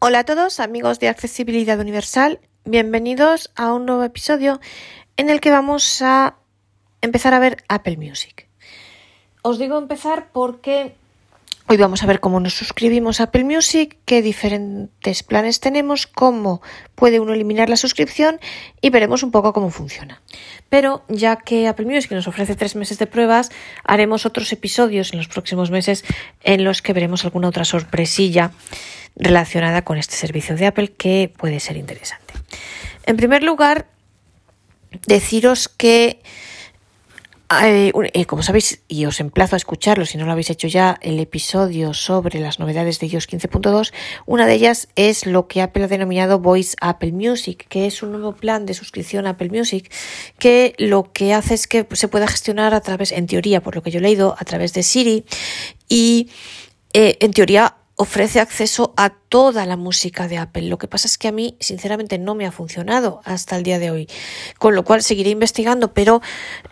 Hola a todos, amigos de Accesibilidad Universal. Bienvenidos a un nuevo episodio en el que vamos a empezar a ver Apple Music. Os digo empezar porque hoy vamos a ver cómo nos suscribimos a Apple Music, qué diferentes planes tenemos, cómo puede uno eliminar la suscripción y veremos un poco cómo funciona. Pero ya que Apple Music nos ofrece tres meses de pruebas, haremos otros episodios en los próximos meses en los que veremos alguna otra sorpresilla relacionada con este servicio de Apple que puede ser interesante. En primer lugar, deciros que, eh, eh, como sabéis, y os emplazo a escucharlo si no lo habéis hecho ya, el episodio sobre las novedades de iOS 15.2, una de ellas es lo que Apple ha denominado Voice Apple Music, que es un nuevo plan de suscripción a Apple Music que lo que hace es que se pueda gestionar a través, en teoría, por lo que yo he leído, a través de Siri y eh, en teoría ofrece acceso a toda la música de Apple. Lo que pasa es que a mí, sinceramente, no me ha funcionado hasta el día de hoy. Con lo cual seguiré investigando, pero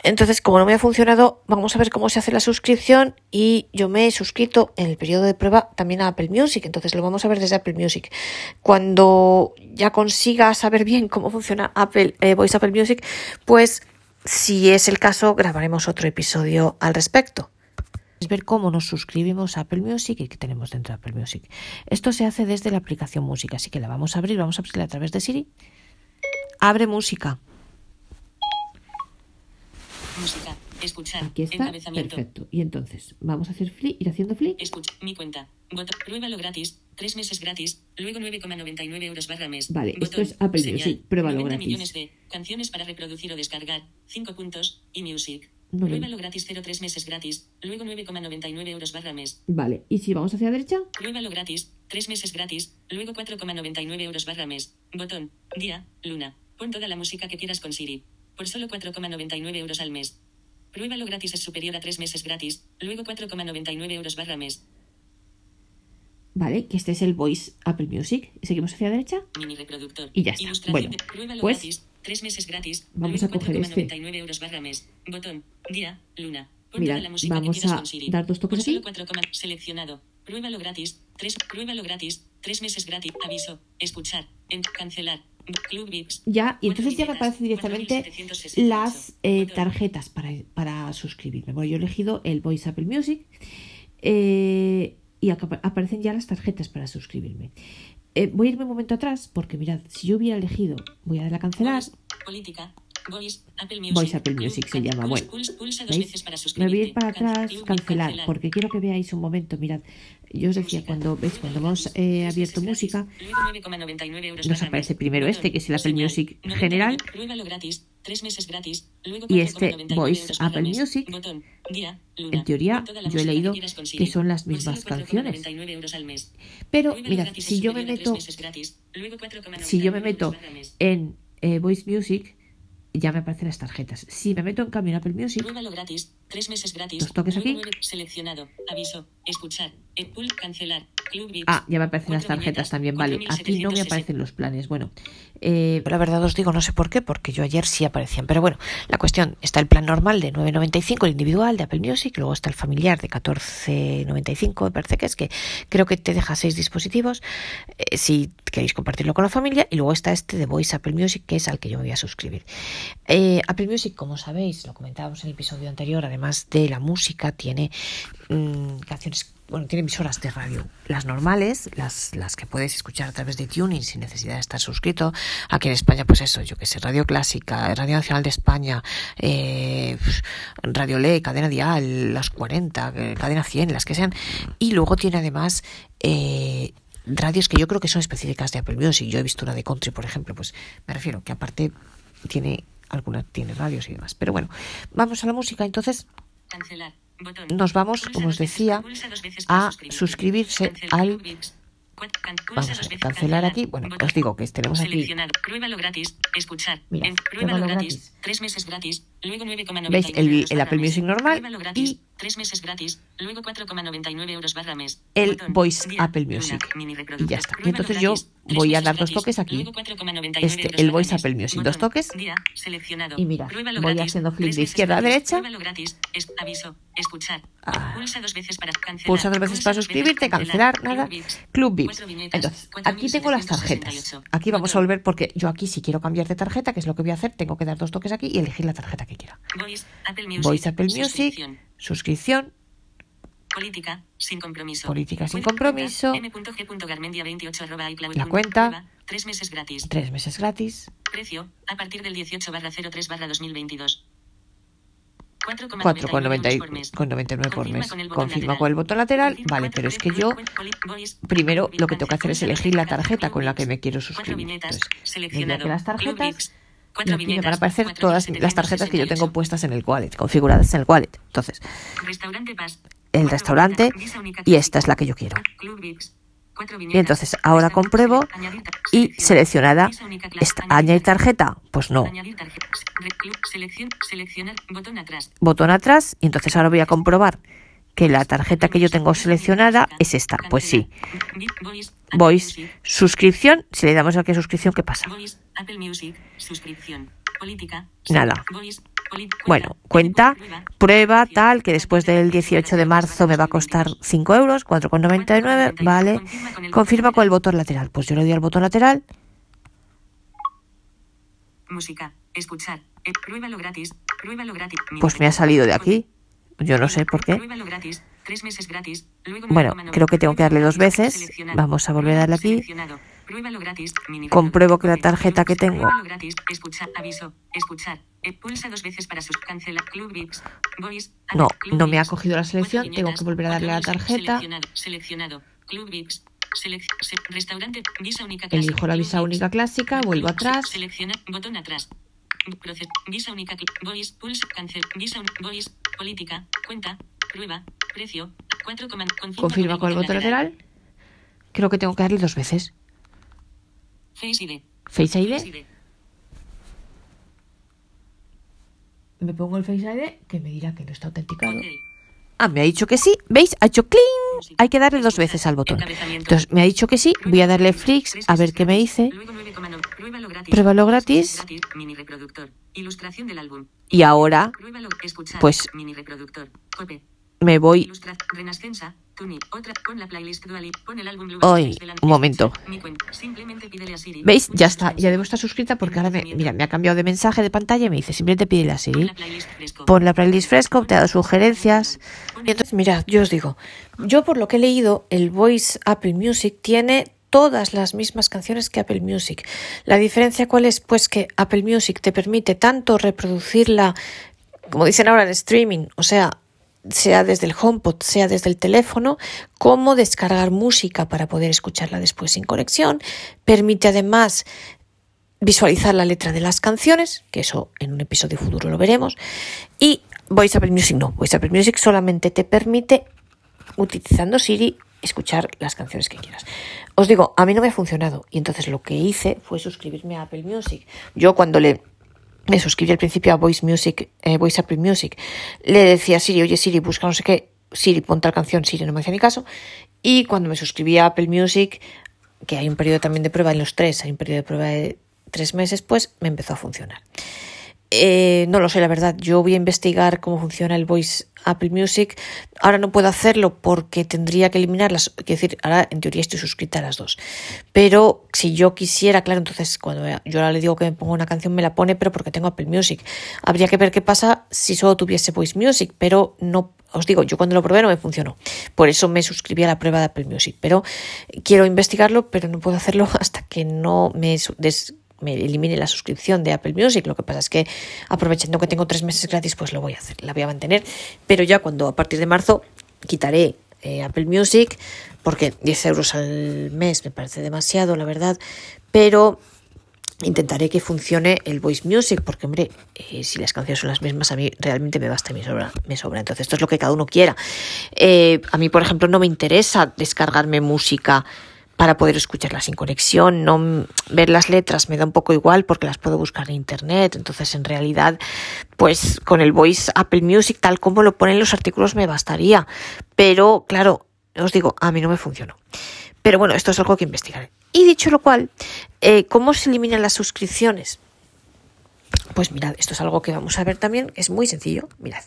entonces, como no me ha funcionado, vamos a ver cómo se hace la suscripción y yo me he suscrito en el periodo de prueba también a Apple Music. Entonces lo vamos a ver desde Apple Music. Cuando ya consiga saber bien cómo funciona Apple, eh, Voice Apple Music, pues si es el caso, grabaremos otro episodio al respecto ver cómo nos suscribimos a Apple Music y qué tenemos dentro de Apple Music. Esto se hace desde la aplicación música, así que la vamos a abrir, vamos a abrirla a través de Siri. Abre música. Música. Escuchar. Aquí está. Perfecto. Y entonces, vamos a hacer flick, ir haciendo flick. Escucha. Mi cuenta. Botón. Pruébalo gratis. Tres meses gratis. Luego 9,99 euros barra mes. Vale, esto es Apple Music. Pruébalo 90 gratis. millones de canciones para reproducir o descargar. 5 puntos. Y Music. No, no. Pruébalo gratis 0 3 meses gratis. Luego 9,99 euros barra mes. Vale, y si vamos hacia la derecha, Pruébalo gratis. 3 meses gratis. Luego 4,99 euros barra mes. Botón. Día. Luna. Pon toda la música que quieras con Siri. Por solo 4,99 euros al mes. Pruébalo gratis es superior a 3 meses gratis. Luego 4,99 euros barra mes. vale, que este es el Voice Apple Music. Seguimos hacia la derecha. Mini reproductor. Y ya está. Bueno, pues, gratis. 3 meses gratis. vamos a coger este. 4,99 euros barra mes. Botón. Día. Luna. Toda la música vamos que a dar dos toques aquí. 4, seleccionado. Pruébalo gratis. 3. Pruébalo gratis. 3 meses gratis. Aviso. Escuchar. En, cancelar. Club VIPs. Ya, y entonces ya me aparecen directamente 4.768. las eh, tarjetas para, para suscribirme. Bueno, yo he elegido el Voice Apple Music eh, y aparecen ya las tarjetas para suscribirme. Eh, voy a irme un momento atrás porque mirad, si yo hubiera elegido, voy a darle a cancelar, Voice, Política. Voice. Apple Music. Voice Apple Club, Music se llama. Bueno, Me voy a ir para atrás, cancelar, porque quiero que veáis un momento, mirad, yo os decía, cuando, ¿veis? cuando hemos eh, abierto música, Luego 9,99 euros nos aparece primero este, que es el Apple. Music 99, general. Tres meses gratis. Luego Y este 4,99 Voice Apple. Music, Botón. Día. Luna. en teoría, yo he leído que son las mismas canciones. 4,99 euros al mes. Pero gratis si yo me meto meses gratis. Luego 4,99 si yo me meto en eh, Voice Music, ya me aparecen las tarjetas. Si me meto en cambio en Apple Music, gratis. Tres meses gratis. Dos toques aquí. nueve- Seleccionado. Aviso. Escuchar. Edpool. Cancelar. Ah, ya me aparecen las tarjetas también, vale. Aquí no me 4.760. aparecen los planes. Bueno, eh, la verdad os digo, no sé por qué, porque yo ayer sí aparecían. Pero bueno, la cuestión, está el plan normal de 9.95, el individual de Apple Music, luego está el familiar de 14.95, me parece que es que creo que te deja seis dispositivos, eh, si queréis compartirlo con la familia, y luego está este de Voice Apple Music, que es al que yo me voy a suscribir. Eh, Apple Music, como sabéis, lo comentábamos en el episodio anterior, además de la música, tiene mm, canciones, bueno, tiene emisoras de radio, las normales, las, las que puedes escuchar a través de tuning sin necesidad de estar suscrito. Aquí en España, pues eso, yo que sé, Radio Clásica, Radio Nacional de España, eh, Radio Ley, Cadena Dial, las 40, eh, Cadena 100, las que sean. Y luego tiene además eh, radios que yo creo que son específicas de Apple Music. Yo he visto una de country, por ejemplo, pues me refiero que aparte tiene alguna tiene radios y demás. Pero bueno, vamos a la música. Entonces Cancelar. Nos vamos, como os decía, a suscribirse al Vamos a cancelar aquí. Bueno, os digo que tenemos aquí. Pruébalo gratis. Escuchar. Mira, pruébalo gratis. Tres meses gratis. Luego 9,99 ¿Veis? El, el Apple. Music normal gratis. y Tres meses gratis. Luego 4,99 euros barra mes. el Botón. Voice Día, Apple Music. Y ya está. Y entonces yo gratis. Voy a dar dos toques aquí. Luego 4,99 Este, el Voice. Apple Music. Dos toques. Día. Y mira, voy gratis. haciendo Tres de izquierda a derecha. Pruébalo gratis. Es- aviso. Escuchar. Ah. Pulsa dos veces para cancelar. Pulsa dos veces para dos suscribirte, cancelar, nada. Club Vips. Viñetas, Entonces, aquí tengo las tarjetas. Aquí vamos a volver porque yo aquí si quiero cambiar de tarjeta, que es lo que voy a hacer, tengo que dar dos toques aquí y elegir la tarjeta que quiera. Voice, Apple Music. Voice Apple Music, suscripción. suscripción, Política, sin compromiso. Política sin compromiso. m.g.garmendia28 arroba iCloud La cuenta. Tres meses gratis. tres meses gratis, Precio, a partir del 18 barra 03 barra 2022. 4,99 por mes. con 99 por Confirma con el botón Confirma lateral. con el botón lateral. Confirma Vale, pero es que yo primero lo que tengo que hacer es elegir la tarjeta con la que me quiero suscribir. Entonces, me voy a las tarjetas. Y aquí me van a aparecer todas las tarjetas que yo tengo 768. puestas en el wallet, configuradas en el wallet. Entonces, el restaurante y esta es la que yo quiero. Y entonces ahora compruebo y seleccionada esta. ¿Añadir tarjeta? Pues no. Botón atrás y entonces ahora voy a comprobar que la tarjeta que yo tengo seleccionada es esta. Pues sí. Voice, suscripción. Si le damos aquí a suscripción, ¿qué pasa? Nada. Bueno, cuenta, prueba, tal, que después del 18 de marzo me va a costar 5 euros, 4,99, vale. Confirma con el botón lateral. Pues yo le doy al botón lateral. Música, escuchar, eh, pruébalo gratis, pruébalo gratis. Pues me ha salido de aquí. Yo no sé por qué. Bueno, 9,9. creo que tengo que darle dos veces. Vamos a volver a darle aquí. Compruebo que la tarjeta que tengo-. Eh. No, no me ha cogido la selección, tengo que volver a darle a la tarjeta. Elijo la visa única clásica, vuelvo atrás. Selecciona, botón atrás. Proce- visa única, voice, pulse, cancel, visa, voice, política, cuenta, prueba, precio, 4, confirma, Confirma con el botón lateral. Creo que tengo que darle dos veces. Face ID. Face ID. Face ID. Me pongo el Face ID que me dirá que no está autenticado. Ok. Ah, me ha dicho que sí. ¿Veis? Ha hecho cling. Hay que darle dos veces al botón. Entonces me ha dicho que sí. Voy a darle flicks a ver qué me dice. Luego 9,9. Pruébalo gratis. Y ahora. Pues- me voy. Hoy, un momento. ¿Veis? Ya está. Ya debo estar suscrita porque ahora me, mira, me ha cambiado de mensaje de pantalla y me dice simplemente pídele a Siri. Pon la playlist fresco, te ha dado sugerencias. Y entonces, mirad, yo os digo, yo por lo que he leído, el Voice Apple Music tiene todas las mismas canciones que Apple Music. La diferencia cuál es, pues que Apple Music te permite tanto reproducirla, como dicen ahora en streaming, o sea, sea desde el HomePod, sea desde el teléfono, como descargar música para poder escucharla después sin conexión. Permite además visualizar la letra de las canciones, que eso en un episodio futuro lo veremos. Y Voice Apple Music no, Voice Apple Music solamente te permite, utilizando Siri, escuchar las canciones que quieras. Os digo, a mí no me ha funcionado y entonces lo que hice fue suscribirme a Apple Music. Yo cuando le me suscribí al principio a Voice Music, eh, Voice Apple Music, le decía a Siri, oye Siri, busca no sé qué, Siri, pon tal canción, Siri no me hacía ni caso. Y cuando me suscribí a Apple Music, que hay un periodo también de prueba en los tres, hay un periodo de prueba de tres meses, pues me empezó a funcionar. Eh, no lo sé, la verdad. Yo voy a investigar cómo funciona el Voice Apple Music. Ahora no puedo hacerlo porque tendría que eliminarlas. Quiero decir, ahora en teoría estoy suscrita a las dos. Pero si yo quisiera, claro, entonces cuando yo ahora le digo que me ponga una canción, me la pone, pero porque tengo Apple Music. Habría que ver qué pasa si solo tuviese Voice Music, pero no. Os digo, yo cuando lo probé no me funcionó. Por eso me suscribí a la prueba de Apple Music. Pero quiero investigarlo, pero no puedo hacerlo hasta que no me des me elimine la suscripción de Apple Music. Lo que pasa es que aprovechando que tengo tres meses gratis, pues lo voy a hacer, la voy a mantener. Pero ya cuando a partir de marzo quitaré eh, Apple Music, porque 10 euros al mes me parece demasiado, la verdad. Pero intentaré que funcione el Voice Music, porque hombre, eh, si las canciones son las mismas, a mí realmente me basta me sobra. Me sobra. Entonces, esto es lo que cada uno quiera. Eh, a mí, por ejemplo, no me interesa descargarme música para poder escucharla sin conexión. No ver las letras me da un poco igual porque las puedo buscar en internet. Entonces, en realidad, pues con el Voice Apple Music, tal como lo ponen los artículos, me bastaría. Pero, claro, os digo, a mí no me funcionó. Pero bueno, esto es algo que investigar. Y dicho lo cual, eh, ¿cómo se eliminan las suscripciones? Pues mirad, esto es algo que vamos a ver también, es muy sencillo, mirad.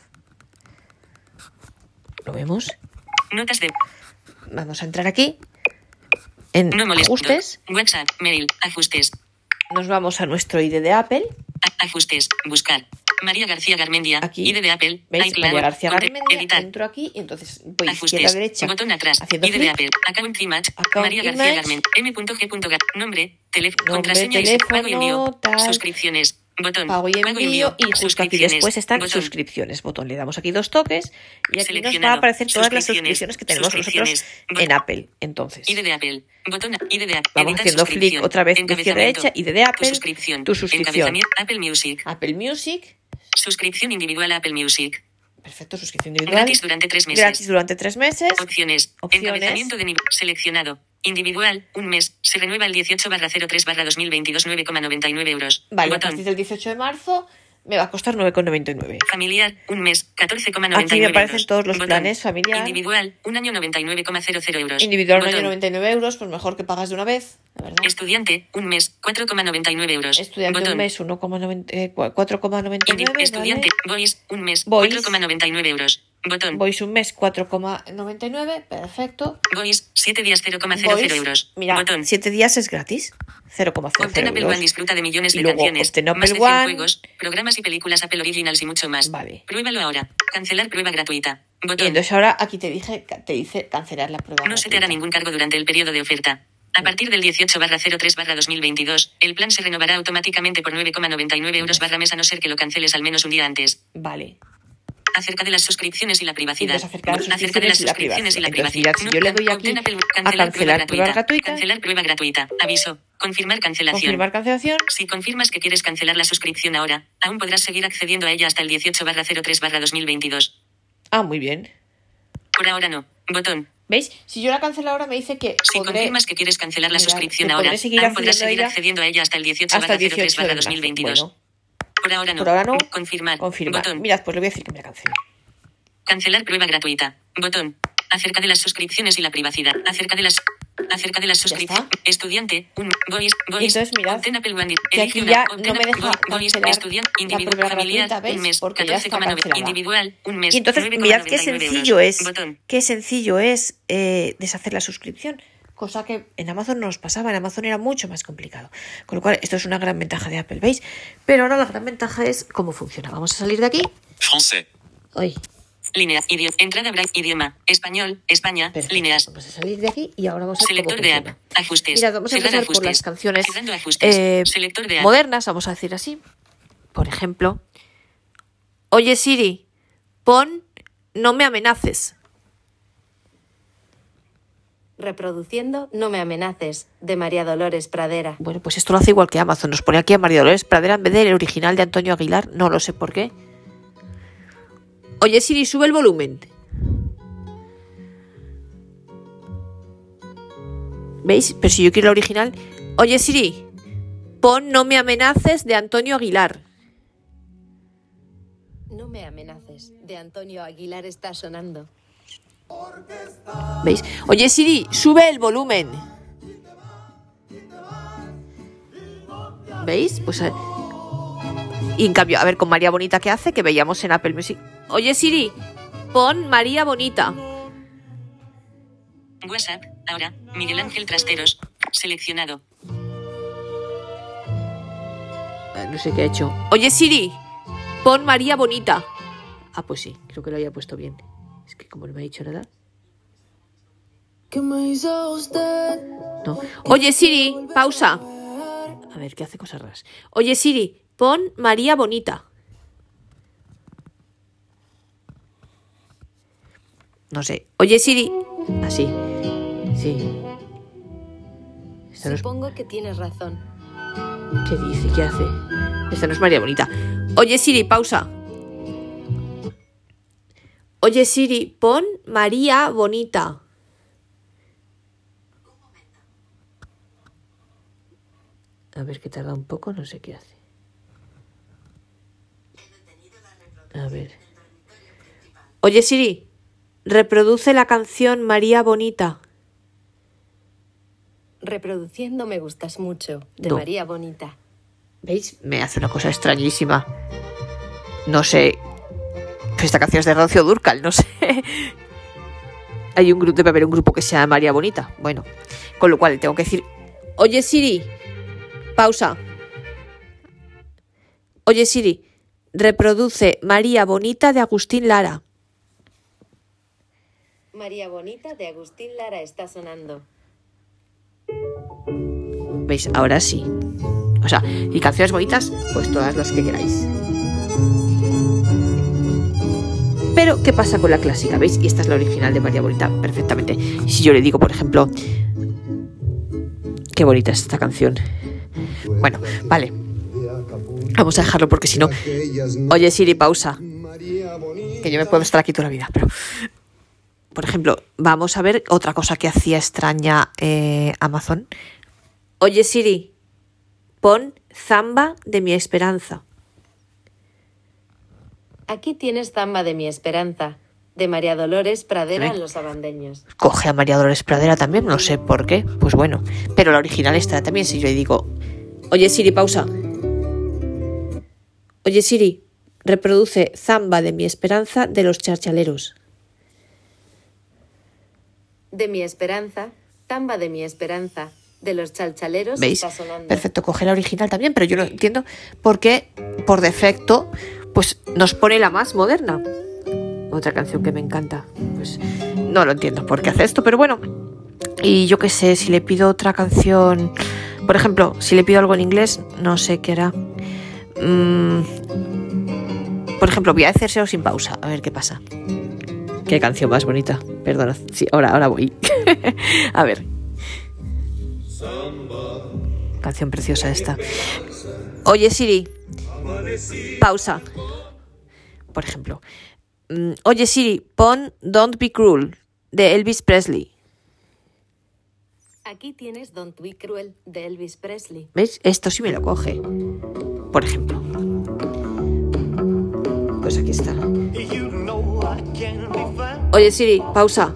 Lo vemos. Notas de. Vamos a entrar aquí en No ajustes. WhatsApp. Mail. Ajustes. Nos vamos a nuestro ID de Apple. Ajustes. Buscar. María García Garmendia. Aquí. ID de Apple. ¿Veis? iCloud, María García Garmendia. Editar. Entro aquí y entonces voy izquierda Ajustes. derecha. Botón atrás. Haciendo ID de. Apple. Account image. Account María García image. Garmen. M.G. Nombre. Teléfono. Nombre, Contraseña y teléfono, pago y envío. tal. Suscripciones. Botón. Pago y envío y justo aquí después están Botón. suscripciones. Botón. Le damos aquí dos toques y aquí nos va a aparecer todas las Suscripciones. que tenemos nosotros en Apple. Entonces, ID de Apple. Botón. ID de Apple. Vamos haciendo flick otra vez de derecha, ID de Apple, Tu suscripción. tu suscripción. Apple Music. Apple Music. Suscripción individual a Apple Music. Perfecto, suscripción individual. Gratis durante tres meses. Gratis durante tres meses. Opciones. Opciones. Encabezamiento de nivel. Seleccionado. Individual. Un mes. Se renueva el 18 barra 03 barra 2022 9,99 euros. Vale, a partir del 18 de marzo me va a costar 9,99. Familiar. Un mes. 14,99 Aquí me aparecen euros. todos los Botón. planes, familiar. Individual. Un año 99,00 euros. Individual un Botón. año 99 euros, pues mejor que pagas de una vez, la verdad. Estudiante. Un mes. 4,99 euros. Estudiante Botón. un mes 1,90, eh, 4,99, Indi- ¿vale? Estudiante. Voice. Un mes. Voice. 4,99 euros. Botón. Voice un mes 4,99, perfecto. Voice. 7 días 0,00 Voice, euros. mira, Botón. 7 días es gratis, 0,00 Obtén Apple One euros. disfruta de millones Y de luego canciones, más de 100 One. juegos, programas y películas Apple Originals y mucho más. Vale. Pruébalo ahora. Cancelar prueba gratuita. Y Botón. entonces ahora aquí te dice, te dice cancelar la prueba. No se te hará gratuita. ningún cargo durante el periodo de oferta. A partir del 18 barra 03 barra 2022, el plan se renovará automáticamente por 9,99 euros barra mes a no ser que lo canceles al menos un día antes. Vale. Acerca de las suscripciones y la privacidad. Entonces, acerca de las Acerca de las suscripciones y la Entonces, privacidad. mirad, si yo le doy aquí Apple- a cancelar cancelar prueba gratuita. Cancelar prueba gratuita. Aviso. Confirmar cancelación. Confirmar cancelación. Si confirmas que quieres cancelar la suscripción ahora, aún podrás seguir accediendo a ella hasta el 18 barra 03 barra 2022. Ah, muy bien. Por ahora no. Botón. ¿Veis? Si yo la cancelo ahora me dice que Si podré confirmas que quieres cancelar la Mira, suscripción ahora, podré seguir aún podrás accediendo a seguir ella accediendo a ella hasta el 18 hasta barra el 18 03 de barra marzo. 2022. Bueno, Por ahora no. por ahora no. Confirmar. confirmar. Botón. Mirad, pues le voy a decir que me la cancele. Cancelar prueba gratuita. Botón. Acerca de las suscripciones y la privacidad. Acerca de las. Acerca de las suscripciones. Estudiante. Un. Voice. Voice. entonces, mirad, que aquí ya no me deja cancelar Estudiante. Individual. Familiar. Un mes. Porque ya está 14,9. cancelada. Individual. Un mes. Y entonces, 9,99 mirad qué sencillo es, qué sencillo es eh, deshacer la suscripción. Cosa que en Amazon no nos pasaba, en Amazon era mucho más complicado. Con lo cual, esto es una gran ventaja de Apple, ¿veis? Pero ahora la gran ventaja es cómo funciona. Vamos a salir de aquí. Français. Hoy, Línea. Idioma. Entrada. Idioma. Español. España. perfecto. Líneas. Vamos a salir de aquí y ahora vamos a ver Selector de app. Ajustes. Mirad, vamos a empezar por las canciones eh, Selector de app. modernas, vamos a decir así. Por ejemplo, oye Siri, pon No me amenaces. Reproduciendo No me amenaces, de María Dolores Pradera. Bueno, pues esto lo hace igual que Amazon. Nos pone aquí a María Dolores Pradera en vez del original de Antonio Aguilar. No lo sé por qué. Oye Siri, sube el volumen. ¿Veis? Pero si yo quiero el original. Oye Siri, pon No me amenaces de Antonio Aguilar. No me amenaces, de Antonio Aguilar está sonando. ¿Veis? Oye Siri, sube el volumen. ¿Veis? Pues... Y en cambio, a ver, con María Bonita, ¿qué hace? Que veíamos en Apple Music. Oye Siri, pon María Bonita. WhatsApp. Ahora. Miguel Ángel Trasteros. Seleccionado. Eh, No sé qué ha hecho. Oye Siri, pon María Bonita. Ah, pues sí, creo que lo había puesto bien. Es que como no me ha dicho nada. ¿Qué me hizo usted? No. Oye Siri, pausa. A ver, ¿qué hace cosas raras? Oye Siri, pon María Bonita. No sé. Oye Siri. Así. Sí. Esta no es- Supongo que tienes razón. ¿Qué dice? ¿Qué hace? Esta no es María Bonita. Oye Siri, pausa. Oye Siri, pon María Bonita. A ver que tarda un poco, no sé qué hace. A ver. Oye Siri, reproduce la canción María Bonita. Reproduciendo Me gustas mucho, de No. María Bonita. ¿Veis? Me hace una cosa extrañísima. No sé. Esta canción es de Rocío Durcal, no sé. Hay un grupo, debe haber un grupo que se llama María Bonita. Bueno, con lo cual tengo que decir. Oye Siri, pausa. Oye Siri, reproduce María Bonita de Agustín Lara. María Bonita de Agustín Lara está sonando. ¿Veis? Ahora sí. O sea, y canciones bonitas, pues todas las que queráis. Pero, ¿qué pasa con la clásica? ¿Veis? Y esta es la original de María Bonita, perfectamente. Si yo le digo, por ejemplo, qué bonita es esta canción. Bueno, vale. Vamos a dejarlo porque si no. Oye, Siri, pausa. Que yo me puedo estar aquí toda la vida, pero. Por ejemplo, vamos a ver otra cosa que hacía extraña eh, Amazon. Oye, Siri, pon Zamba de mi esperanza. Aquí tienes Zamba de mi esperanza, de María Dolores Pradera en Los Abandeños. Coge a María Dolores Pradera también, no sé por qué. Pues bueno, pero la original está también. Si yo le digo, oye Siri, pausa. Oye Siri, reproduce Zamba de mi esperanza de los charchaleros. De mi esperanza, Zamba de mi esperanza, de los chalchaleros ¿Veis? está sonando. Perfecto, coge la original también, pero yo no entiendo por qué por defecto pues nos pone la más moderna. Otra canción que me encanta. Pues no lo entiendo por qué hace esto, pero bueno. Y yo qué sé, si le pido otra canción, por ejemplo, si le pido algo en inglés, no sé qué hará. Mm, por ejemplo, voy a decírselo sin pausa, a ver qué pasa. Qué canción más bonita. Perdona. Sí, ahora, ahora voy. a ver. Canción preciosa esta. Oye Siri. Pausa. Por ejemplo. mm, Oye Siri, pon Don't Be Cruel de Elvis Presley. Aquí tienes Don't Be Cruel, de Elvis Presley. ¿Veis? Esto sí me lo coge. Por ejemplo. Pues aquí está. Oye Siri, pausa.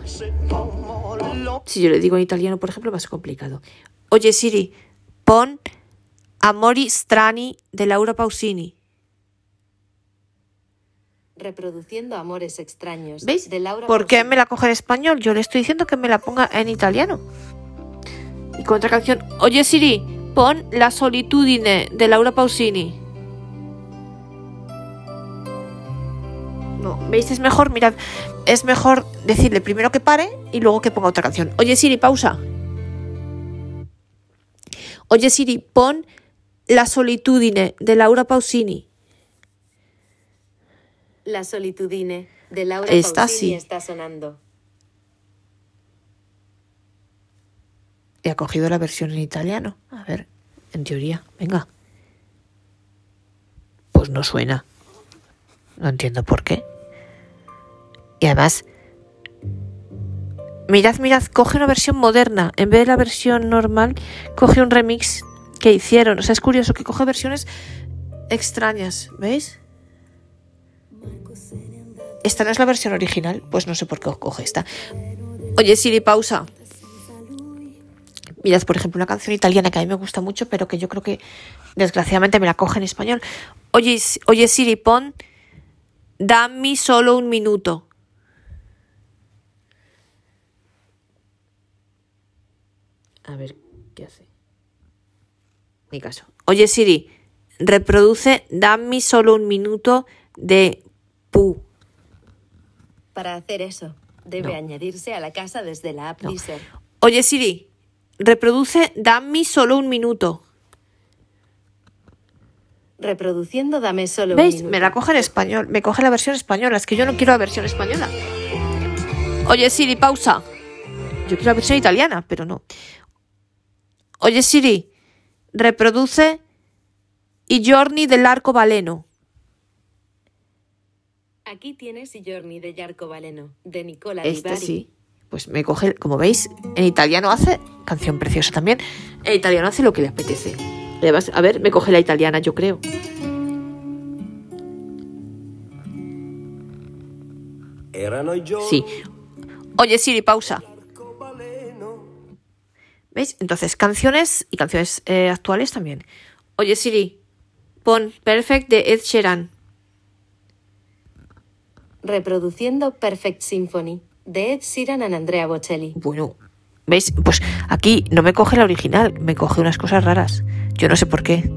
Si yo le digo en italiano, por ejemplo, más complicado. Oye Siri, pon Amori Strani de Laura Pausini. Reproduciendo Amores Extraños, ¿Veis? de Laura ¿Por qué me la coge en español? Yo le estoy diciendo que me la ponga en italiano. Y con otra canción, oye Siri, pon La solitudine de Laura Pausini. No, ¿veis? Es mejor, mirad, es mejor decirle primero que pare y luego que ponga otra canción. Oye Siri, pausa. Oye Siri, pon La solitudine de Laura Pausini. La Solitudine, de Laura Esta Pausini sí. está sonando. He cogido la versión en italiano. A ver, en teoría, venga. Pues no suena. No entiendo por qué. Y además, mirad, mirad, coge una versión moderna. En vez de la versión normal, coge un remix que hicieron. O sea, es curioso que coge versiones extrañas. ¿Veis? Esta no es la versión original. Pues no sé por qué coge esta. Oye, Siri, pausa. Mirad, por ejemplo, una canción italiana que a mí me gusta mucho, pero que yo creo que desgraciadamente me la coge en español. Oye, oye Siri, pon Dame solo un minuto. A ver qué hace. Mi caso. Oye Siri, reproduce Dame solo un minuto de Pu. Para hacer eso, debe No. añadirse a la casa desde la app No. Deezer. Oye Siri, reproduce Dame solo un minuto. Reproduciendo Dame solo un ¿Veis? minuto. Me la coge en español. Me coge la versión española. Es que yo no quiero la versión española. Oye, Siri, pausa. Yo quiero la versión italiana, pero no. Oye, Siri, reproduce I giorni dell'arco baleno. Aquí tienes I giorni de Yarco Valeno, de Nicola Este sí. Pues me coge, como veis, en italiano hace, canción preciosa también, en italiano hace lo que le apetece. Además, a ver, me coge la italiana, yo creo. Sí. Oye, Siri, pausa. ¿Veis? Entonces, canciones y canciones eh, actuales también. Oye, Siri, pon Perfect de Ed Sheeran. Reproduciendo Perfect Symphony de Ed Sheeran and Andrea Bocelli. Bueno, ¿veis? Pues aquí no me coge la original, me coge unas cosas raras. Yo no sé por qué.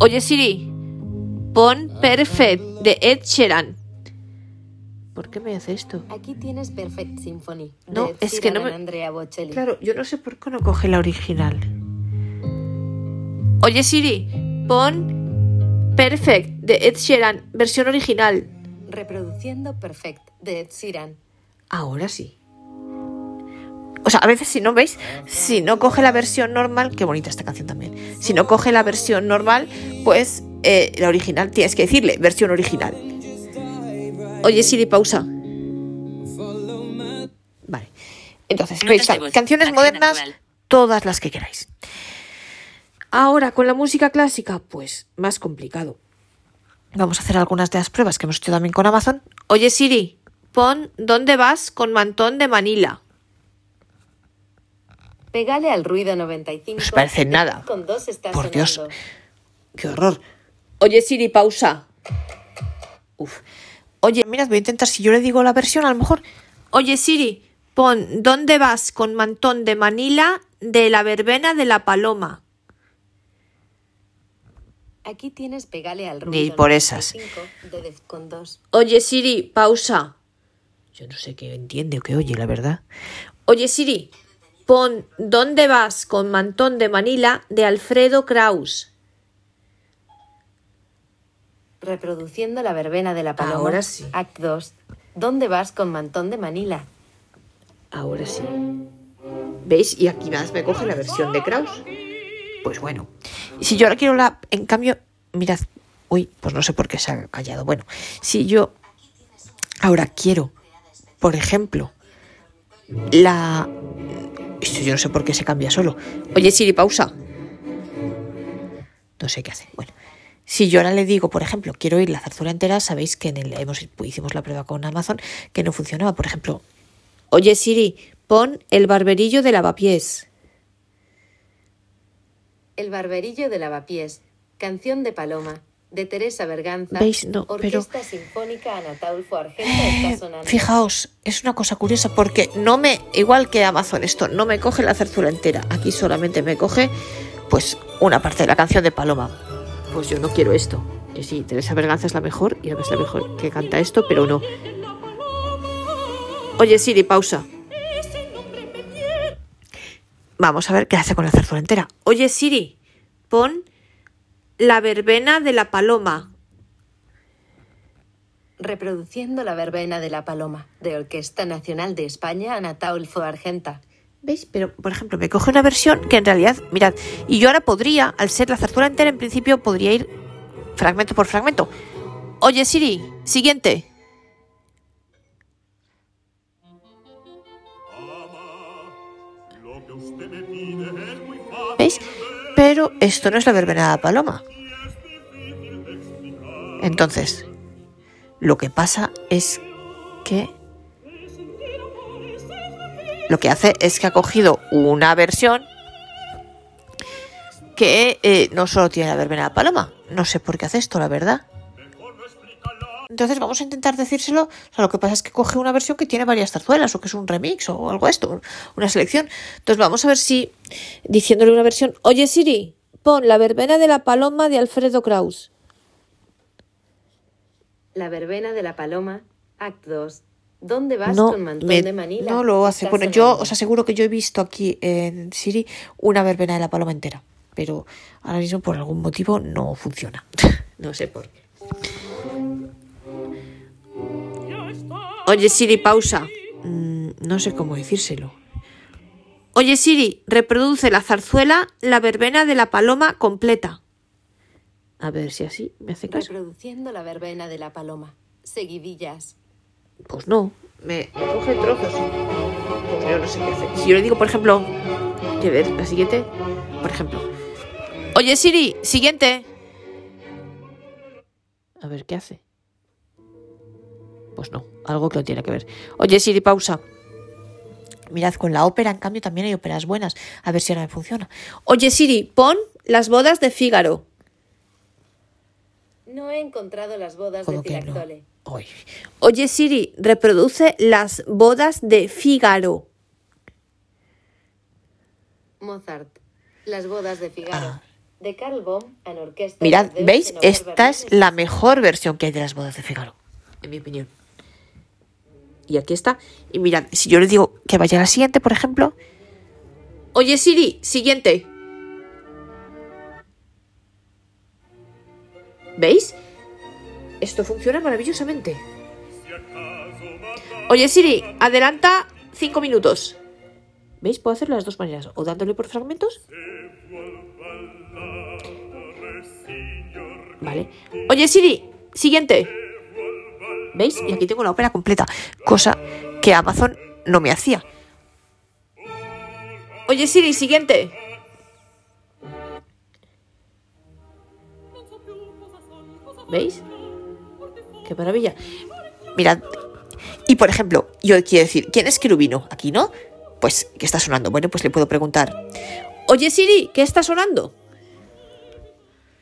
Oye, Siri, pon Perfect de Ed Sheeran. ¿Por qué me hace esto? Aquí tienes Perfect Symphony No, es que no me- and Andrea Bocelli. Claro, yo no sé por qué no coge la original. Oye Siri, pon Perfect de Ed Sheeran, versión original. Reproduciendo Perfect de Ed Sheeran. Ahora sí. O sea, a veces si no veis, si no coge la versión normal, qué bonita esta canción también. Si no coge la versión normal, pues eh, la original, tienes que decirle versión original. Oye Siri, pausa. Vale. Entonces, canciones modernas, actual. todas las que queráis. Ahora, con la música clásica, pues más complicado. Vamos a hacer algunas de las pruebas que hemos hecho también con Amazon. Oye Siri, pon ¿Dónde vas con mantón de Manila? Pégale al ruido 95. Os parece nada. Con dos está Por Dios. sonando. ¡Qué horror! Oye Siri, pausa. Uf. Oye, mirad, voy a intentar, si yo le digo la versión, a lo mejor. Oye Siri, pon ¿Dónde vas con mantón de Manila de la verbena de la paloma? Aquí tienes Pégale al ruido Ni por esas. 95 de Defcon 2. Oye Siri, pausa. Yo no sé qué entiende o qué oye, la verdad. Oye Siri, pon ¿Dónde vas con mantón de Manila de Alfredo Kraus? Reproduciendo la verbena de la paloma. Ahora sí. Act 2. ¿Dónde vas con mantón de Manila? Ahora sí. ¿Veis? Y aquí más me coge la versión de Kraus. Pues bueno. Si yo ahora quiero la. En cambio, mirad. Uy, pues no sé por qué se ha callado. Bueno, si yo ahora quiero, por ejemplo, la. Esto yo no sé por qué se cambia solo. Oye, Siri, pausa. No sé qué hace. Bueno. Si yo ahora le digo, por ejemplo, quiero ir la zarzuela entera, sabéis que en el, hemos, hicimos la prueba con Amazon que no funcionaba. Por ejemplo, Oye Siri, pon el barberillo de lavapiés. El barberillo de lavapiés. Canción de Paloma. De Teresa Berganza. ¿Veis? No, pero- Orquesta Sinfónica Anataulfo está sonando. Fijaos, es una cosa curiosa porque no me, igual que Amazon esto, no me coge la zarzuela entera. Aquí solamente me coge, pues, una parte de la canción de Paloma. Pues yo no quiero esto. Que sí, Teresa Berganza es la mejor y es la mejor que canta esto, pero no. Oye Siri, pausa. Vamos a ver qué hace con la zarzuela entera. Oye Siri, pon la verbena de la paloma. Reproduciendo la verbena de la Paloma. De Orquesta Nacional de España Anataulfo Argenta. ¿Veis? Pero, por ejemplo, me coge una versión que en realidad, mirad, y yo ahora podría, al ser la zarzuela entera, en principio podría ir fragmento por fragmento. Oye, Siri, siguiente. ¿Veis? Pero esto no es la verbena de la paloma. Entonces, lo que pasa es que lo que hace es que ha cogido una versión que eh, no solo tiene la verbena de la paloma. No sé por qué hace esto, la verdad. Entonces vamos a intentar decírselo. O sea, lo que pasa es que coge una versión que tiene varias zarzuelas o que es un remix o algo esto, una selección. Entonces vamos a ver si diciéndole una versión. Oye Siri, pon la verbena de la paloma de Alfredo Kraus. La verbena de la Paloma. Act 2. ¿Dónde vas No, con mantón me- de Manila? no lo hace. Bueno, yo os aseguro que yo he visto aquí en Siri una verbena de la paloma entera, pero ahora mismo por algún motivo no funciona. no sé por qué. Oye Siri, pausa. Mm, no sé cómo decírselo. Oye Siri, reproduce la zarzuela La verbena de la paloma completa. A ver si así me hace caso. Reproduciendo la verbena de la Paloma. Seguidillas. Pues no, me, me coge trozos. Pues yo no sé qué hacer. Si yo le digo, por ejemplo, que ver, la siguiente, por ejemplo, Oye Siri, siguiente. A ver, ¿qué hace? Pues no, algo que no tiene que ver. Oye Siri, pausa. Mirad, con la ópera, en cambio, también hay óperas buenas. A ver si ahora me funciona. Oye Siri, pon las bodas de Fígaro. No he encontrado las bodas de ¿Cómo que no? Oye Siri, reproduce las bodas de Fígaro. Mozart. Las bodas de Figaro. Ah. De Karl Bohm en orquesta. Mirad, ¿veis? Esta es la mejor versión que hay de las bodas de Fígaro, en mi opinión. Y aquí está. Y mirad, si yo le digo que vaya a la siguiente, por ejemplo. Oye Siri, siguiente. ¿Veis? Esto funciona maravillosamente. Oye Siri, adelanta cinco minutos. ¿Veis? Puedo hacerlo de las dos maneras. O dándole por fragmentos. Vale. Oye Siri, siguiente. ¿Veis? Y aquí tengo la ópera completa. Cosa que Amazon no me hacía. Oye Siri, siguiente. ¿Veis? Qué maravilla. Mirad. Y por ejemplo, yo quiero decir, ¿quién es Querubino? Aquí, ¿no? Pues, ¿qué está sonando? Bueno, pues le puedo preguntar. Oye Siri, ¿qué está sonando?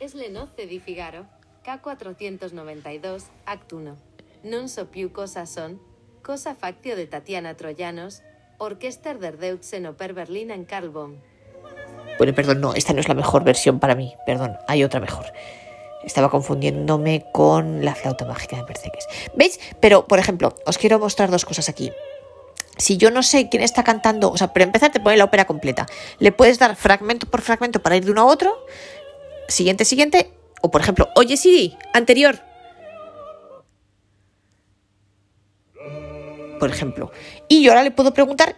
Es le nozze di Figaro. K492, Act 1. Non so più cosa son. Cosa factio de Tatiana Troyanos. Orquester der Deutschen Oper Berlin en Karl. Bueno, perdón, no, esta no es la mejor versión para mí. Perdón, hay otra mejor. Estaba confundiéndome con la flauta mágica, me parece que es. ¿Veis? Pero, por ejemplo, os quiero mostrar dos cosas aquí. Si yo no sé quién está cantando, o sea, para empezar te pone la ópera completa. Le puedes dar fragmento por fragmento para ir de uno a otro. Siguiente, siguiente. O, por ejemplo, oye Siri, anterior. Por ejemplo. Y yo ahora le puedo preguntar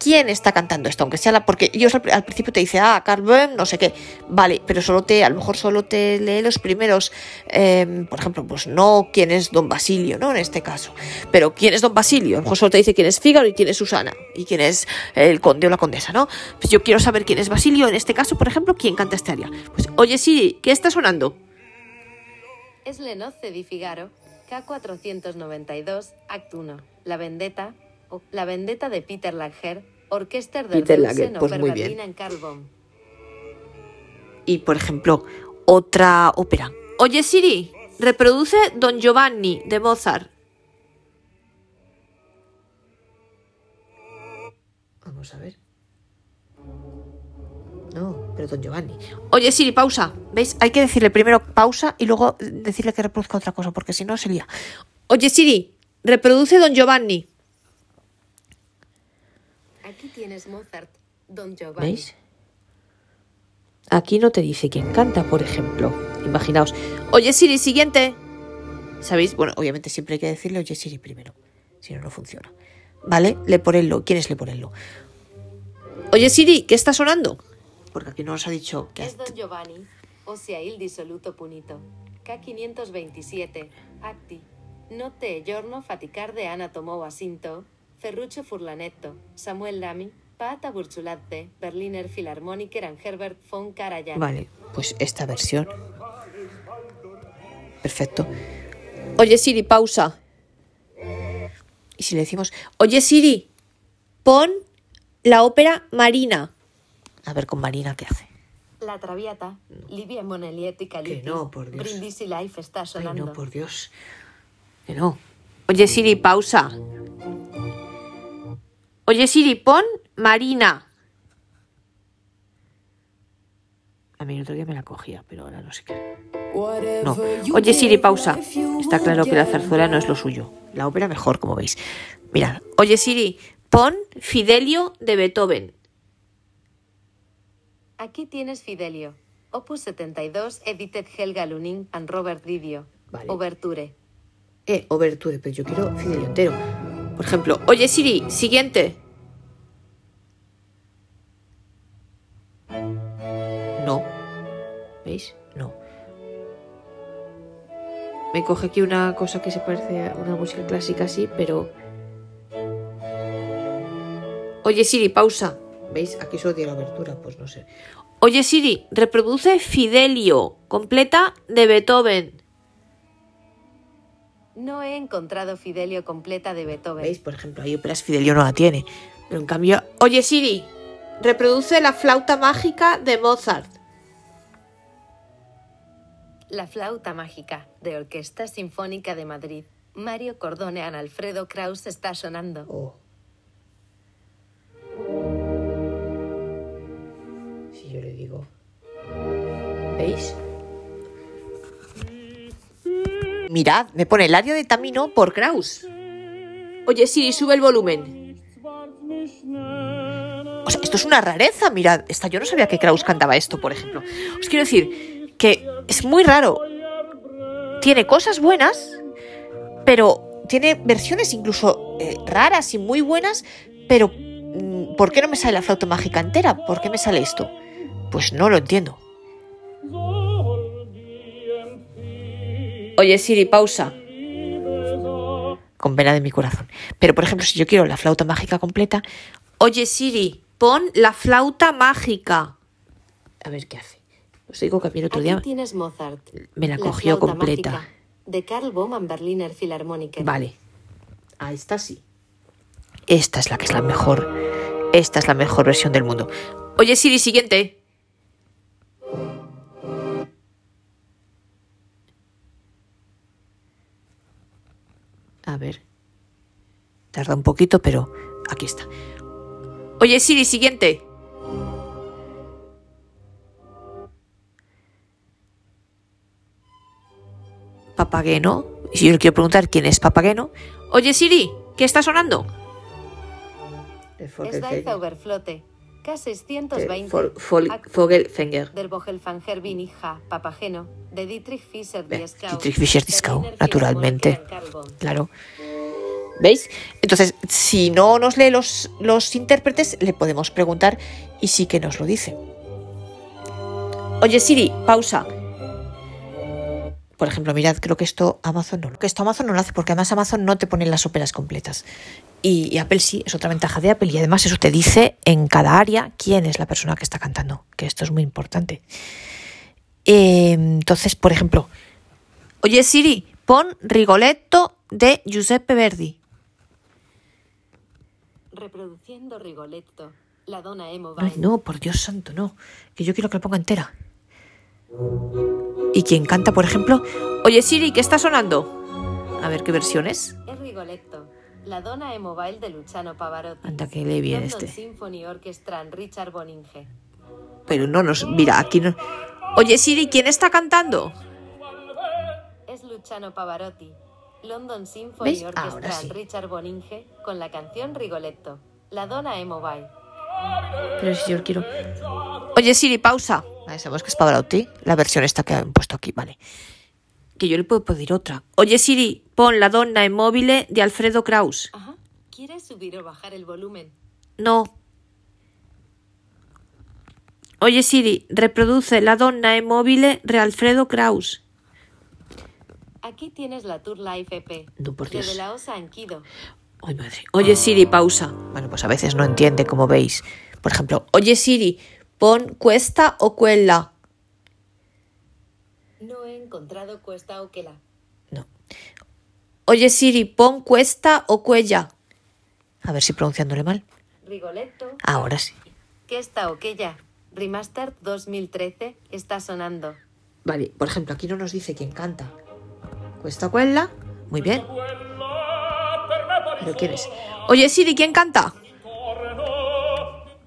quién está cantando esto, aunque sea la. Porque ellos al, principio te dice, ah, Böhm, no sé qué. Vale, pero solo te, a lo mejor solo te lee los primeros. eh, por ejemplo, pues no quién es Don Basilio, ¿no? En este caso. Pero quién es Don Basilio. A lo mejor solo te dice quién es Fígaro y quién es Susana. Y quién es el conde o la condesa, ¿no? Pues yo quiero saber quién es Basilio. En este caso, por ejemplo, quién canta este aria. Pues, oye, Siri, ¿qué está sonando? Es le nozze di Figaro. K492, Act 1. La vendetta. La vendetta de Peter Langer. Orquester der Peter Langer, pues muy bien. Y, por ejemplo, otra ópera. Oye, Siri, reproduce Don Giovanni de Mozart. Vamos a ver. No, pero Don Giovanni. Oye, Siri, pausa. ¿Veis? Hay que decirle primero pausa y luego decirle que reproduzca otra cosa, porque si no sería. Oye, Siri, reproduce Don Giovanni. Aquí tienes Mozart. Don Giovanni. ¿Veis? Aquí no te dice quién canta, por ejemplo. Imaginaos. Oye Siri, siguiente. ¿Sabéis? Bueno, obviamente siempre hay que decirle oye Siri primero. Si no, no funciona. ¿Vale? Leporello. ¿Quién es Leporello? Oye Siri, ¿qué está sonando? Porque aquí no nos ha dicho qué Es Don Giovanni, ossia il dissoluto punito. K527, Acti. Notte e giorno faticarde Anna tomou asinto, Ferruccio Furlanetto, Samuel Lamy, Pata Burchuladze, Berliner Philharmoniker and Herbert von Karajan. Vale, pues esta versión. Perfecto. Oye Siri, pausa. Y si le decimos, oye Siri, pon la ópera Marina. A ver con Marina qué hace. La Traviata, Livia Monelietti Caliti. no, por Dios. Brindisi Life está Ay, sonando. no, por Dios. Que no. Oye Siri, pausa. Oye Siri, pon Marina. A mí el otro día me la cogía, pero ahora no sé qué. No. Oye Siri, pausa. Está claro que la zarzuela no es lo suyo. La ópera mejor, como veis. Mirad. Oye Siri, pon Fidelio de Beethoven. Aquí tienes Fidelio. Opus 72, edited Helga Lunin and Robert Didio. Vale. Overture. Eh, Overture, pero yo quiero Fidelio entero. Por ejemplo, oye Siri, siguiente. No. ¿Veis? No. Me coge aquí una cosa que se parece a una música clásica así, pero... Oye Siri, pausa. ¿Veis? Aquí solo tiene la abertura, pues no sé. Oye Siri, reproduce Fidelio, completa de Beethoven. No he encontrado Fidelio completa de Beethoven. ¿Veis? Por ejemplo, hay óperas Fidelio no la tiene. Pero en cambio... Oye Siri, reproduce la flauta mágica de Mozart. La flauta mágica de Orquesta Sinfónica de Madrid. Mario Cordone An Alfredo Kraus está sonando. Oh. Si yo le digo... ¿Veis? Mirad, me pone el área de Tamino por Kraus. Oye, Siri, sube el volumen. O sea, esto es una rareza, mirad. Esta, yo no sabía que Kraus cantaba esto, por ejemplo. Os quiero decir que es muy raro. Tiene cosas buenas, pero tiene versiones incluso eh, raras y muy buenas, pero mm, ¿por qué no me sale la flauta mágica entera? ¿Por qué me sale esto? Pues no lo entiendo. Oye, Siri, pausa. Con pena de mi corazón. Pero, por ejemplo, si yo quiero la flauta mágica completa, oye, Siri, pon la flauta mágica. A ver qué hace. Os digo que a mí el otro Aquí día tienes Mozart. me la La cogió completa. mágica, De Karl Baumann Berliner Philharmoniker. Vale. Ahí está, sí. Esta es la que es la mejor. Esta es la mejor versión del mundo. Oye, Siri, siguiente. A ver. Tarda un poquito, pero aquí está. Oye, Siri, siguiente. Papageno. Y si yo le quiero preguntar quién es Papageno. Oye, Siri, ¿qué está sonando? Es Oberflote. K620. Akt Vogelfänger. Der Vogelfanger Vinija, Papageno, de Dietrich Fischer Dieskau. Dietrich Fischer-Dieskau, Berliner naturalmente. Claro. ¿Veis? Entonces, si no nos lee los, los intérpretes, le podemos preguntar y sí que nos lo dice. Oye, Siri, pausa. Por ejemplo, mirad, creo que esto Amazon no. Que esto Amazon no lo hace porque además Amazon no te pone las óperas completas. Y, y Apple sí, es otra ventaja de Apple. Y además eso te dice en cada área quién es la persona que está cantando. Que esto es muy importante. Eh, entonces, por ejemplo, oye Siri, pon Rigoletto de Giuseppe Verdi. Reproduciendo Rigoletto. La dona Emo Ay, no, por Dios santo, no. Que yo quiero que la ponga entera. Y quien canta, por ejemplo, oye Siri, ¿qué está sonando? A ver qué versión es. Es Rigoletto. La dona Mobile de Luciano Pavarotti. Anda que bien London este. Symphony Orchestra Richard Boninge. Pero no nos. Mira, aquí no. Oye Siri, ¿quién está cantando? Es Luciano Pavarotti. London Symphony. Orchestra sí. Richard Boninge con la canción Rigoletto. La dona Mobile. Pero si yo quiero. Oye Siri, pausa. Sabemos que es Pavarotti. La versión esta que han puesto aquí, vale. Que yo le puedo pedir otra. Oye Siri, pon la donna immobile de Alfredo Kraus. Ajá. ¿Quieres subir o bajar el volumen? No. Oye Siri, reproduce la donna immobile de Alfredo Kraus. Aquí tienes la Tour Life EP. No, por de Dios. De la Osa Anquido. Ay, madre. Oye Siri, pausa. Bueno, pues a veces no entiende, como veis. Por ejemplo, oye Siri, pon cuesta o cuela. No he encontrado Cuesta o Quela. No. Oye Siri, pon cuesta o cuella. A ver si pronunciándole mal. Rigoletto. Ahora sí. ¿Qué está o qué ya? Remastered 2013 está sonando. Vale, por ejemplo, aquí no nos dice quién canta. Cuesta o cuella. Muy bien. ¿Pero quién es? Oye Siri, ¿quién canta?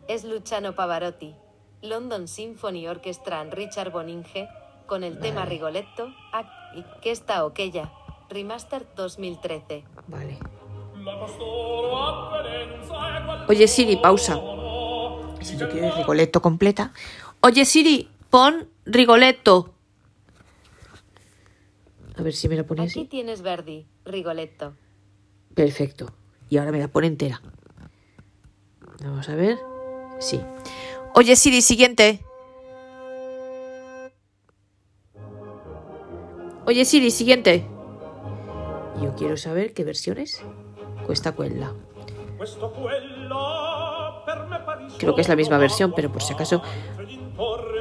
Es Luciano Pavarotti. London Symphony Orchestra en Richard Boninge con el tema Rigoletto. Act y ¿Qué está ya? Remastered 2013. Vale. Oye Siri, pausa. Si yo quiero Rigoletto completa. Oye Siri, pon Rigoletto. A ver si me la pone Aquí así. tienes Verdi, Rigoletto. Perfecto. Y ahora me la pone entera. Vamos a ver. Sí. Oye Siri, siguiente. Oye Siri, siguiente. Yo quiero saber qué versiones. Cuesta cuella. Questo quella Creo que es la misma versión, pero por si acaso.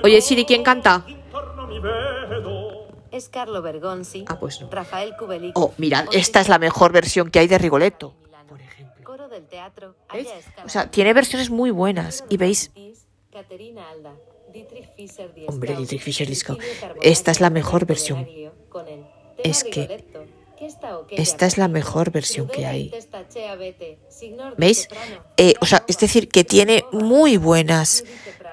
Oye, Siri, ¿quién canta? Es Carlo Bergonzi, Ah, pues no. Rafael Kubelic. Oh, mirad, esta es la mejor versión que hay de Rigoletto. Por ejemplo. Coro del teatro. ¿Veis? Aya Escalante. O sea, tiene versiones muy buenas. Y veis, Caterina Alda, Dietrich Fischer Dieskau, Hombre, Dietrich. Cecilia Carbonell, Esta es la mejor versión. Es que esta es la mejor versión que hay. ¿Veis? Eh, o sea, es decir, que tiene muy buenas,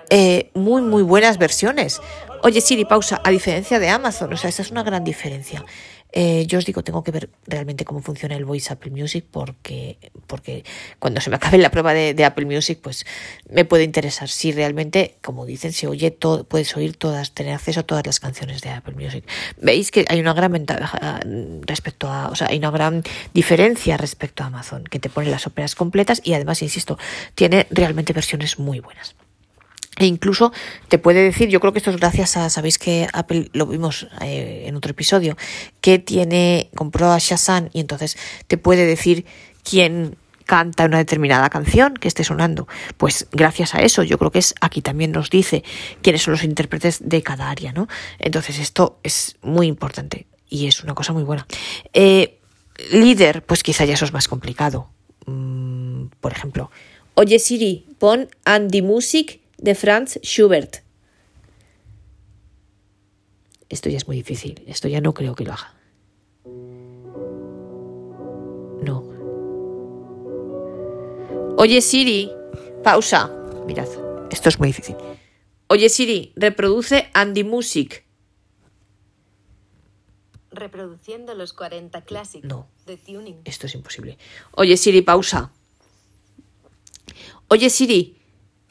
eh, muy, muy buenas versiones. Oye, Siri, pausa. A diferencia de Amazon, o sea, esa es una gran diferencia. Eh, yo os digo, tengo que ver realmente cómo funciona el Voice Apple Music porque, porque cuando se me acabe la prueba de, de Apple Music, pues me puede interesar si realmente, como dicen, se oye todo, puedes oír todas, tener acceso a todas las canciones de Apple Music. Veis que hay una gran ventaja respecto a, o sea, hay una gran diferencia respecto a Amazon, que te pone las óperas completas y además, insisto, tiene realmente versiones muy buenas. E incluso te puede decir, yo creo que esto es gracias a, sabéis que Apple lo vimos eh, en otro episodio, que tiene, compró a Shazam y entonces te puede decir quién canta una determinada canción que esté sonando. Pues gracias a eso, yo creo que es aquí también nos dice quiénes son los intérpretes de cada área, ¿no? Entonces esto es muy importante y es una cosa muy buena. Eh, líder, pues quizá ya eso es más complicado. Mm, por ejemplo, oye Siri, pon Andy Music de Franz Schubert. Esto ya es muy difícil. Esto ya no creo que lo haga. No. Oye Siri, pausa. Mirad, esto es muy difícil. Oye Siri, reproduce Andy Music. Reproduciendo los 40 Classic No. de Tuning. Esto es imposible. Oye Siri, pausa. Oye Siri,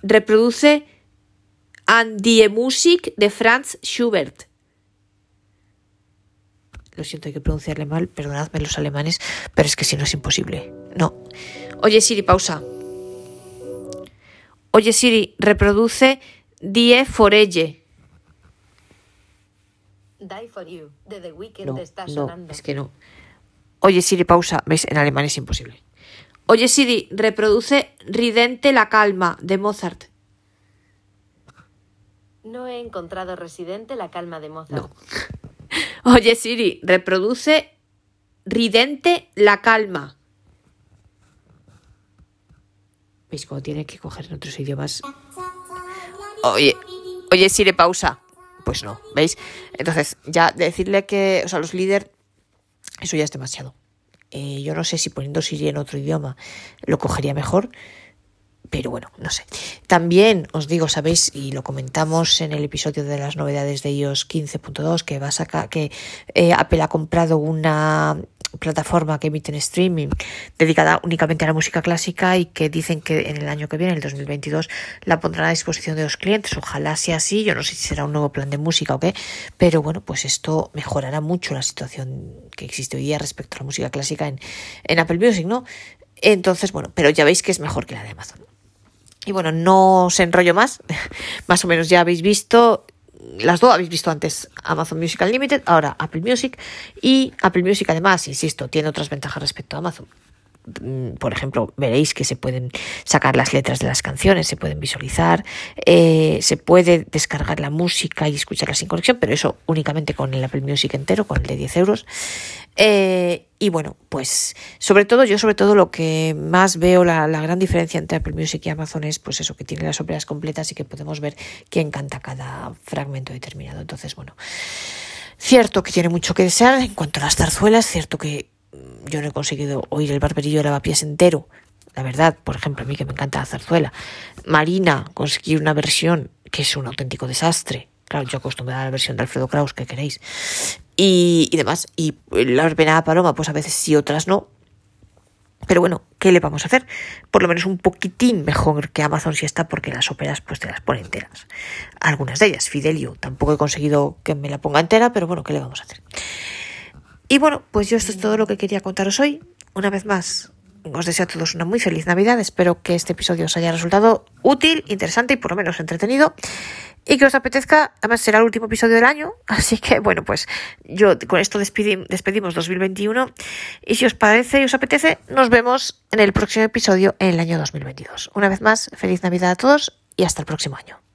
reproduce Andie Musik de Franz Schubert. Lo siento, hay que pronunciarle mal, perdonadme los alemanes, pero es que si no es imposible. No. Oye Siri, pausa. Oye Siri, reproduce Die Forelle. Die for You de The Weeknd No, está no, sonando. es que no. Oye Siri, pausa. ¿Veis? En alemán es imposible. Oye Siri, reproduce Ridente la calma de Mozart. No he encontrado residente la calma de Mozart. No. Oye Siri, reproduce Ridente la calma. ¿Veis cómo tiene que coger en otros idiomas? Oye, oye Siri, pausa. Pues no, ¿veis? Entonces, ya decirle que, o sea, los líderes, eso ya es demasiado. Eh, yo no sé si poniendo Siri en otro idioma lo cogería mejor, pero bueno, no sé. También os digo, sabéis, y lo comentamos en el episodio de las novedades de iOS 15.2, que va a sacar, que eh, Apple ha comprado una plataforma que emite en streaming dedicada únicamente a la música clásica y que dicen que en el año que viene, el 2022, la pondrán a disposición de los clientes. Ojalá sea así. Yo no sé si será un nuevo plan de música o qué, pero bueno, pues esto mejorará mucho la situación que existe hoy día respecto a la música clásica en, en Apple Music, ¿no? Entonces, bueno, pero ya veis que es mejor que la de Amazon. Y bueno, no os enrollo más. más o menos ya habéis visto las dos habéis visto antes Amazon Music Unlimited, ahora Apple Music y Apple Music además, insisto, tiene otras ventajas respecto a Amazon. Mm, Por ejemplo, veréis que se pueden sacar las letras de las canciones, se pueden visualizar, eh, se puede descargar la música y escucharla sin conexión, pero eso únicamente con el Apple Music entero, con el de 10 euros. Eh, y bueno, pues sobre todo, yo sobre todo lo que más veo la, gran diferencia entre Apple Music y Amazon es pues eso, que tiene las óperas completas y que podemos ver quién canta cada fragmento determinado. Entonces, bueno, cierto que tiene mucho que desear en cuanto a las zarzuelas, cierto que yo no he conseguido oír el barberillo de lavapiés entero. La verdad, por ejemplo, a mí que me encanta la zarzuela. Marina conseguí una versión que es un auténtico desastre. Claro, yo acostumbrada a la versión de Alfredo Kraus, que queréis. Y, y demás. Y la ordenada paloma, pues a veces sí, otras no. Pero bueno, ¿qué le vamos a hacer? Por lo menos un poquitín mejor que Amazon si está, porque las óperas pues te las pone enteras. Algunas de ellas, Fidelio, tampoco he conseguido que me la ponga entera, pero bueno, ¿qué le vamos a hacer? Y bueno, pues yo esto es todo lo que quería contaros hoy. Una vez más, os deseo a todos una muy feliz Navidad. Espero que este episodio os haya resultado útil, interesante y por lo menos entretenido. y que os apetezca, además será el último episodio del año, así que bueno, pues yo con esto despedimos 2021 y si os parece y os apetece, nos vemos en el próximo episodio en el año 2022. Una vez más, feliz Navidad a todos y hasta el próximo año.